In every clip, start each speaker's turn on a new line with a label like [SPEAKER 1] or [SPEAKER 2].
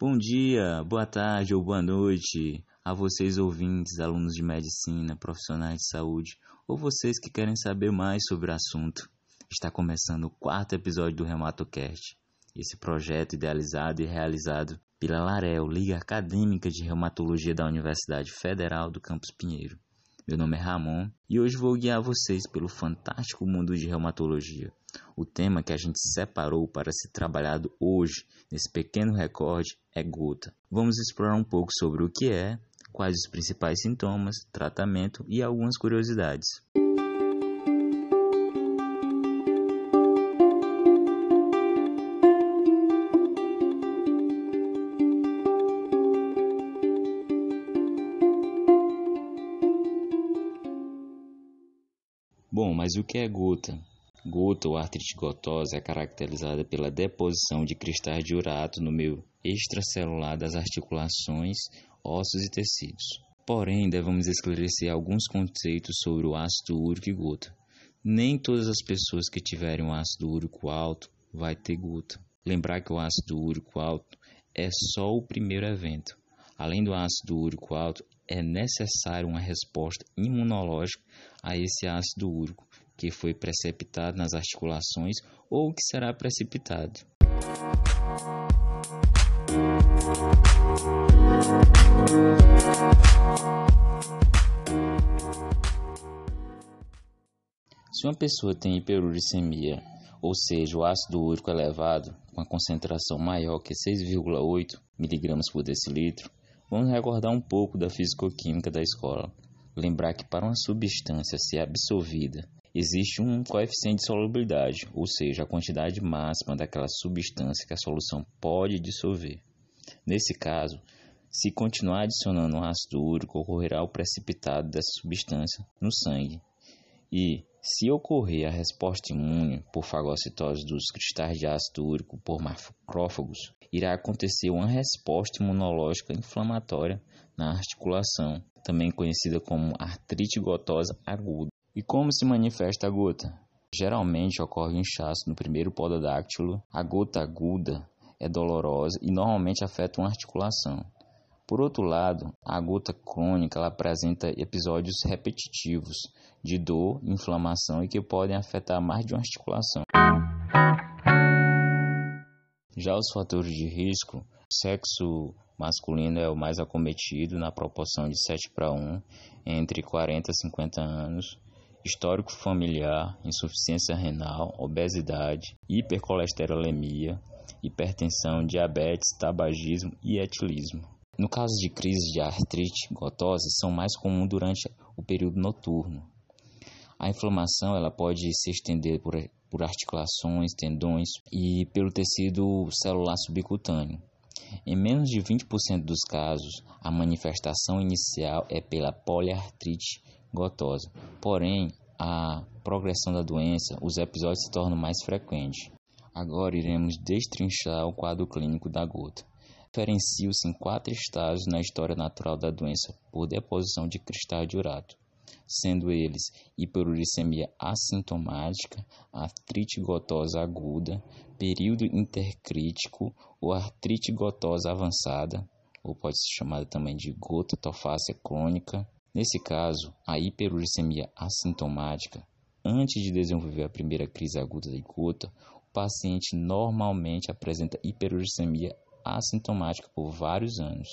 [SPEAKER 1] Bom dia, boa tarde ou boa noite a vocês ouvintes, alunos de medicina, profissionais de saúde ou vocês que querem saber mais sobre o assunto. Está começando o quarto episódio do ReumatoCast, esse projeto idealizado e realizado pela Larel, Liga Acadêmica de Reumatologia da Universidade Federal do Campus Pinheiro. Meu nome é Ramon e hoje vou guiar vocês pelo fantástico mundo de reumatologia. O tema que a gente separou para ser trabalhado hoje, nesse pequeno recorde, é gota. Vamos explorar um pouco sobre o que é, quais os principais sintomas, tratamento e algumas curiosidades. Bom, mas o que é gota? Gota ou artrite gotosa é caracterizada pela deposição de cristais de urato no meio extracelular das articulações, ossos e tecidos. Porém, devemos esclarecer alguns conceitos sobre o ácido úrico e gota. Nem todas as pessoas que tiverem um ácido úrico alto vai ter gota. Lembrar que o ácido úrico alto é só o primeiro evento. Além do ácido úrico alto, é necessário uma resposta imunológica a esse ácido úrico, que foi precipitado nas articulações ou que será precipitado. Se uma pessoa tem hiperuricemia, ou seja, o ácido úrico elevado, com a concentração maior que 6,8 mg por decilitro, vamos recordar um pouco da fisicoquímica da escola. Lembrar que para uma substância ser absorvida, existe um coeficiente de solubilidade, ou seja, a quantidade máxima daquela substância que a solução pode dissolver. Nesse caso, se continuar adicionando ácido úrico, ocorrerá o precipitado dessa substância no sangue. E, se ocorrer a resposta imune por fagocitose dos cristais de ácido úrico por macrófagos, irá acontecer uma resposta imunológica inflamatória na articulação, também conhecida como artrite gotosa aguda. E como se manifesta a gota? Geralmente ocorre um inchaço no primeiro pododáctilo. A gota aguda é dolorosa e normalmente afeta uma articulação. Por outro lado, a gota crônica ela apresenta episódios repetitivos de dor, inflamação e que podem afetar mais de uma articulação. Já os fatores de risco, sexo masculino é o mais acometido na proporção de 7 para 1 entre 40 e 50 anos. Histórico familiar, insuficiência renal, obesidade, hipercolesterolemia, hipertensão, diabetes, tabagismo e etilismo. No caso de crise de artrite gotose, são mais comuns durante o período noturno. A inflamação ela pode se estender por, por articulações, tendões e pelo tecido celular subcutâneo. Em menos de 20% dos casos, a manifestação inicial é pela poliartrite gotosa. Porém, a progressão da doença, os episódios se tornam mais frequentes. Agora iremos destrinchar o quadro clínico da gota. Diferenciam-se em quatro estágios na história natural da doença por deposição de cristal de urato, sendo eles hiperuricemia assintomática, artrite gotosa aguda, período intercrítico ou artrite gotosa avançada, ou pode ser chamada também de gota tofácea crônica. Nesse caso, a hiperuricemia assintomática, antes de desenvolver a primeira crise aguda de gota, o paciente normalmente apresenta hiperuricemia assintomática por vários anos.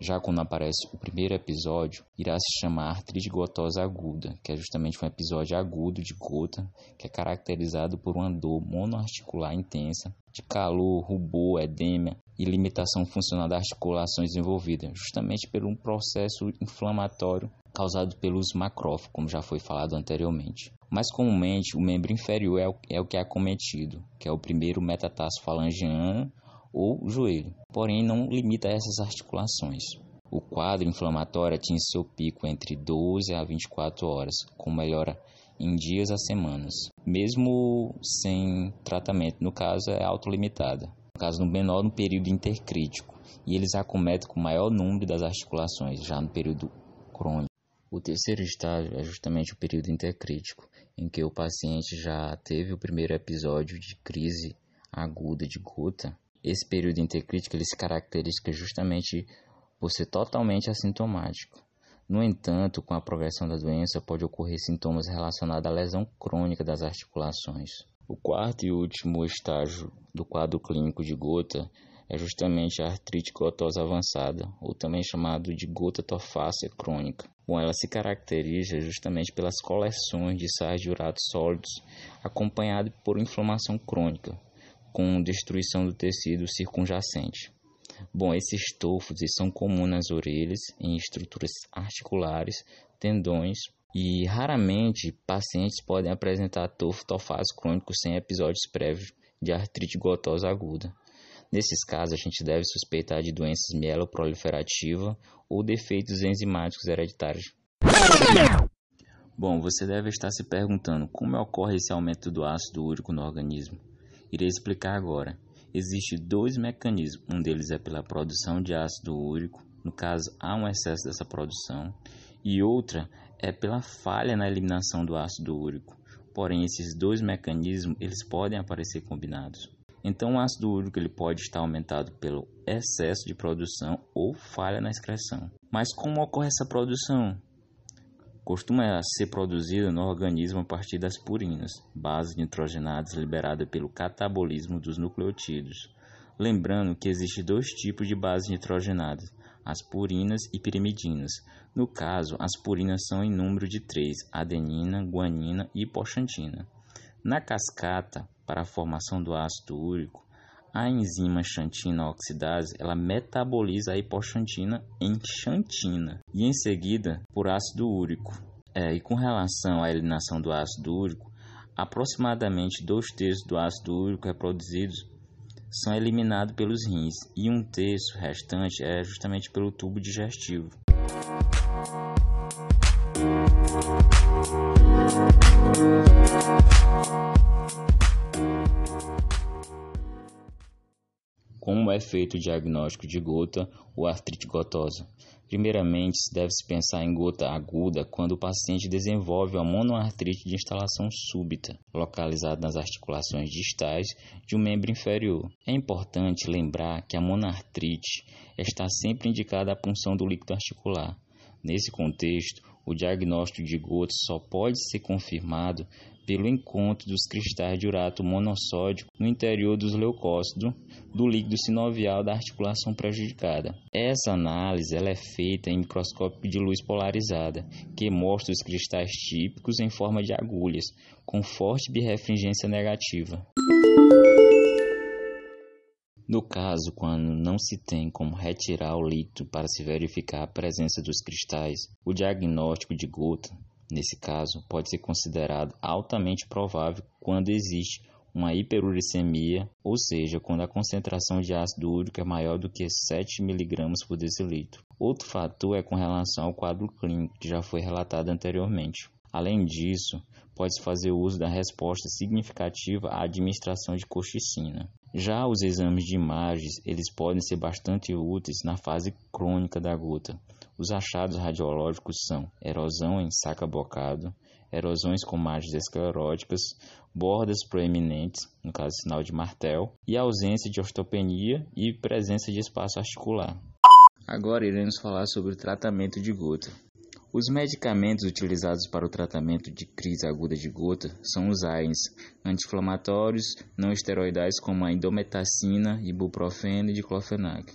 [SPEAKER 1] Já quando aparece o primeiro episódio, irá se chamar artrite gotosa aguda, que é justamente um episódio agudo de gota, que é caracterizado por uma dor monoarticular intensa, de calor, rubor, edema e limitação funcional das articulações desenvolvidas, justamente por um processo inflamatório causado pelos macrófagos, como já foi falado anteriormente. Mais comumente, o membro inferior é o, é o que é acometido, que é o primeiro metatarso falangiano ou joelho, porém não limita essas articulações. O quadro inflamatório atinge seu pico entre 12 a 24 horas, com melhora em dias a semanas, mesmo sem tratamento, no caso é autolimitada. Caso no menor no período intercrítico, e eles acometem com maior número das articulações, já no período crônico. O terceiro estágio é justamente o período intercrítico, em que o paciente já teve o primeiro episódio de crise aguda de gota Esse período intercrítico ele se caracteriza justamente por ser totalmente assintomático. No entanto, com a progressão da doença, pode ocorrer sintomas relacionados à lesão crônica das articulações. O quarto e último estágio do quadro clínico de gota é justamente a artrite gotosa avançada, ou também chamado de gota tofácea crônica. Bom, ela se caracteriza justamente pelas coleções de sais de urato sólidos, acompanhado por inflamação crônica, com destruição do tecido circunjacente. Bom, esses tofos são comuns nas orelhas, em estruturas articulares, tendões, e raramente pacientes podem apresentar tofo tofásico crônico sem episódios prévios de artrite gotosa aguda. Nesses casos, a gente deve suspeitar de doenças mieloproliferativa ou defeitos enzimáticos hereditários. Bom, você deve estar se perguntando como ocorre esse aumento do ácido úrico no organismo. Irei explicar agora. Existem dois mecanismos. Um deles é pela produção de ácido úrico, no caso há um excesso dessa produção, e outra é pela falha na eliminação do ácido úrico. Porém, esses dois mecanismos eles podem aparecer combinados. Então, o ácido úrico ele pode estar aumentado pelo excesso de produção ou falha na excreção. Mas como ocorre essa produção? Costuma ser produzida no organismo a partir das purinas, bases nitrogenadas liberadas pelo catabolismo dos nucleotídeos. Lembrando que existem dois tipos de bases nitrogenadas, as purinas e pirimidinas. No caso, as purinas são em número de três: adenina, guanina e hipoxantina. Na cascata, para a formação do ácido úrico, a enzima xantina oxidase ela metaboliza a hipoxantina em xantina e em seguida por ácido úrico. É, e com relação à eliminação do ácido úrico, aproximadamente dois terços do ácido úrico reproduzidos são eliminados pelos rins e um terço restante é justamente pelo tubo digestivo. Como é feito o diagnóstico de gota ou artrite gotosa? Primeiramente, deve-se pensar em gota aguda quando o paciente desenvolve a monoartrite de instalação súbita, localizada nas articulações distais de um membro inferior. É importante lembrar que a monoartrite está sempre indicada a punção do líquido articular. Nesse contexto, o diagnóstico de gota só pode ser confirmado pelo encontro dos cristais de urato monossódico no interior dos leucócitos do líquido sinovial da articulação prejudicada. Essa análise ela é feita em microscópio de luz polarizada, que mostra os cristais típicos em forma de agulhas, com forte birrefringência negativa. No caso, quando não se tem como retirar o líquido para se verificar a presença dos cristais, o diagnóstico de gota Nesse caso, pode ser considerado altamente provável quando existe uma hiperuricemia, ou seja, quando a concentração de ácido úrico é maior do que 7 mg por decilitro. Outro fator é com relação ao quadro clínico, que já foi relatado anteriormente. Além disso, pode-se fazer uso da resposta significativa à administração de colchicina. Já os exames de imagens, eles podem ser bastante úteis na fase crônica da gota. Os achados radiológicos são erosão em saca-bocado, erosões com margens escleróticas, bordas proeminentes, no caso sinal de martel, e ausência de osteopenia e presença de espaço articular. Agora iremos falar sobre o tratamento de gota. Os medicamentos utilizados para o tratamento de crise aguda de gota são os AINs, anti-inflamatórios não esteroidais como a indometacina, ibuprofeno e diclofenac.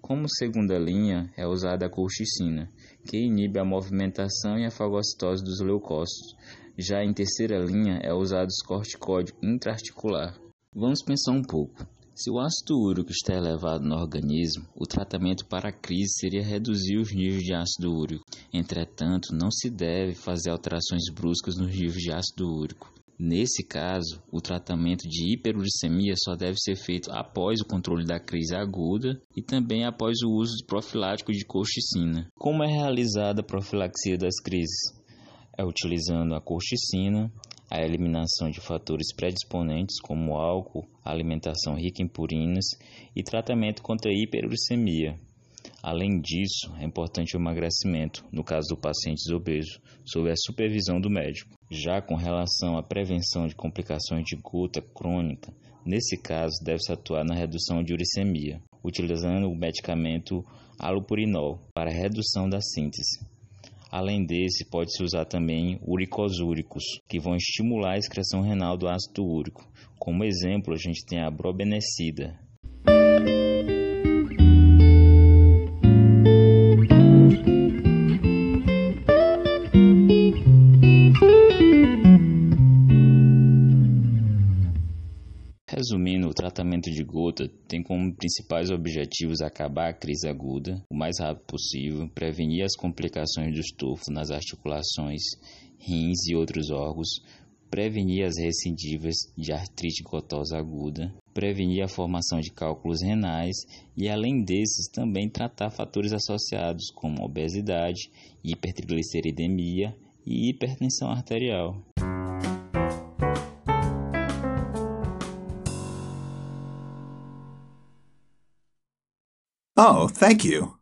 [SPEAKER 1] Como segunda linha é usada a colchicina, que inibe a movimentação e a fagocitose dos leucócitos. Já em terceira linha é usado os corticóide intraarticular. Vamos pensar um pouco. Se o ácido úrico está elevado no organismo, o tratamento para a crise seria reduzir os níveis de ácido úrico. Entretanto, não se deve fazer alterações bruscas nos níveis de ácido úrico. Nesse caso, o tratamento de hiperuricemia só deve ser feito após o controle da crise aguda e também após o uso de profilático de colchicina. Como é realizada a profilaxia das crises? É utilizando a colchicina, a eliminação de fatores predisponentes como álcool, alimentação rica em purinas e tratamento contra hiperuricemia. Além disso, é importante o emagrecimento, no caso do paciente obeso, sob a supervisão do médico. Já com relação à prevenção de complicações de gota crônica, Nesse caso, deve-se atuar na redução de uricemia, utilizando o medicamento alopurinol para redução da síntese. Além desse, pode-se usar também uricosúricos, que vão estimular a excreção renal do ácido úrico. Como exemplo, a gente tem a brobenecida, tratamento de gota tem como principais objetivos acabar a crise aguda o mais rápido possível, prevenir as complicações do estofo nas articulações, rins e outros órgãos, prevenir as recidivas de artrite gotosa aguda, prevenir a formação de cálculos renais e, além desses, também tratar fatores associados como obesidade, hipertrigliceridemia e hipertensão arterial.
[SPEAKER 2] Oh, thank you.